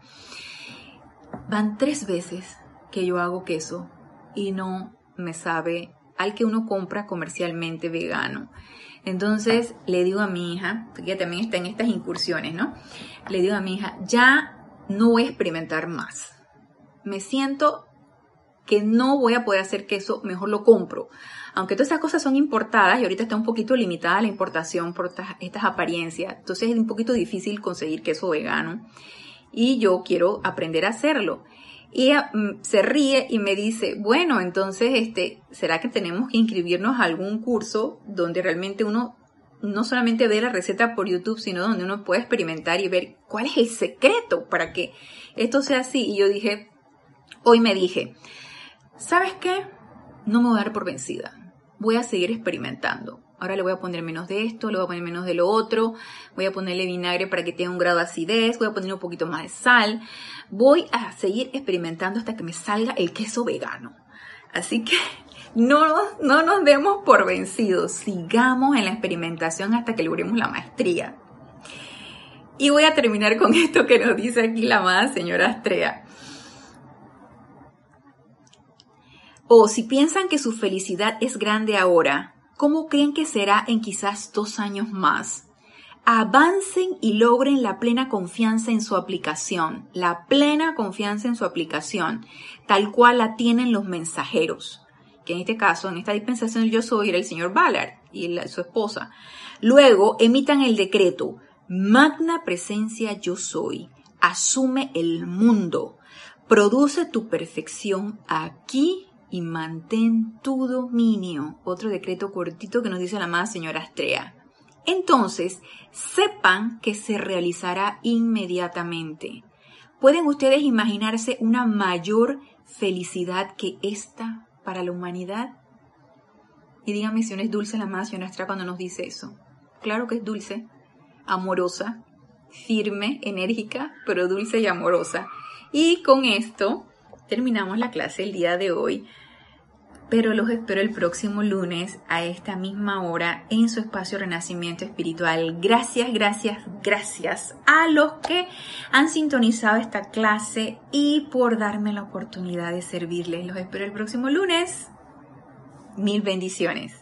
Van tres veces que yo hago queso y no me sabe al que uno compra comercialmente vegano. Entonces le digo a mi hija, que también está en estas incursiones, ¿no? Le digo a mi hija, ya no voy a experimentar más. Me siento que no voy a poder hacer queso, mejor lo compro. Aunque todas estas cosas son importadas y ahorita está un poquito limitada la importación por estas, estas apariencias, entonces es un poquito difícil conseguir queso vegano y yo quiero aprender a hacerlo. Y mm, se ríe y me dice, bueno, entonces, este, ¿será que tenemos que inscribirnos a algún curso donde realmente uno no solamente ve la receta por YouTube, sino donde uno puede experimentar y ver cuál es el secreto para que esto sea así? Y yo dije, hoy me dije, ¿sabes qué? No me voy a dar por vencida. Voy a seguir experimentando. Ahora le voy a poner menos de esto, le voy a poner menos de lo otro, voy a ponerle vinagre para que tenga un grado de acidez, voy a poner un poquito más de sal. Voy a seguir experimentando hasta que me salga el queso vegano. Así que no, no nos demos por vencidos, sigamos en la experimentación hasta que logremos la maestría. Y voy a terminar con esto que nos dice aquí la amada señora Astrea. O si piensan que su felicidad es grande ahora, ¿Cómo creen que será en quizás dos años más? Avancen y logren la plena confianza en su aplicación, la plena confianza en su aplicación, tal cual la tienen los mensajeros, que en este caso, en esta dispensación yo soy, el señor Ballard y su esposa. Luego emitan el decreto, magna presencia yo soy, asume el mundo, produce tu perfección aquí y mantén tu dominio. Otro decreto cortito que nos dice la amada señora Astrea. Entonces, sepan que se realizará inmediatamente. ¿Pueden ustedes imaginarse una mayor felicidad que esta para la humanidad? Y díganme si no es dulce la amada señora Astrea cuando nos dice eso. Claro que es dulce, amorosa, firme, enérgica, pero dulce y amorosa. Y con esto terminamos la clase el día de hoy, pero los espero el próximo lunes a esta misma hora en su espacio Renacimiento Espiritual. Gracias, gracias, gracias a los que han sintonizado esta clase y por darme la oportunidad de servirles. Los espero el próximo lunes. Mil bendiciones.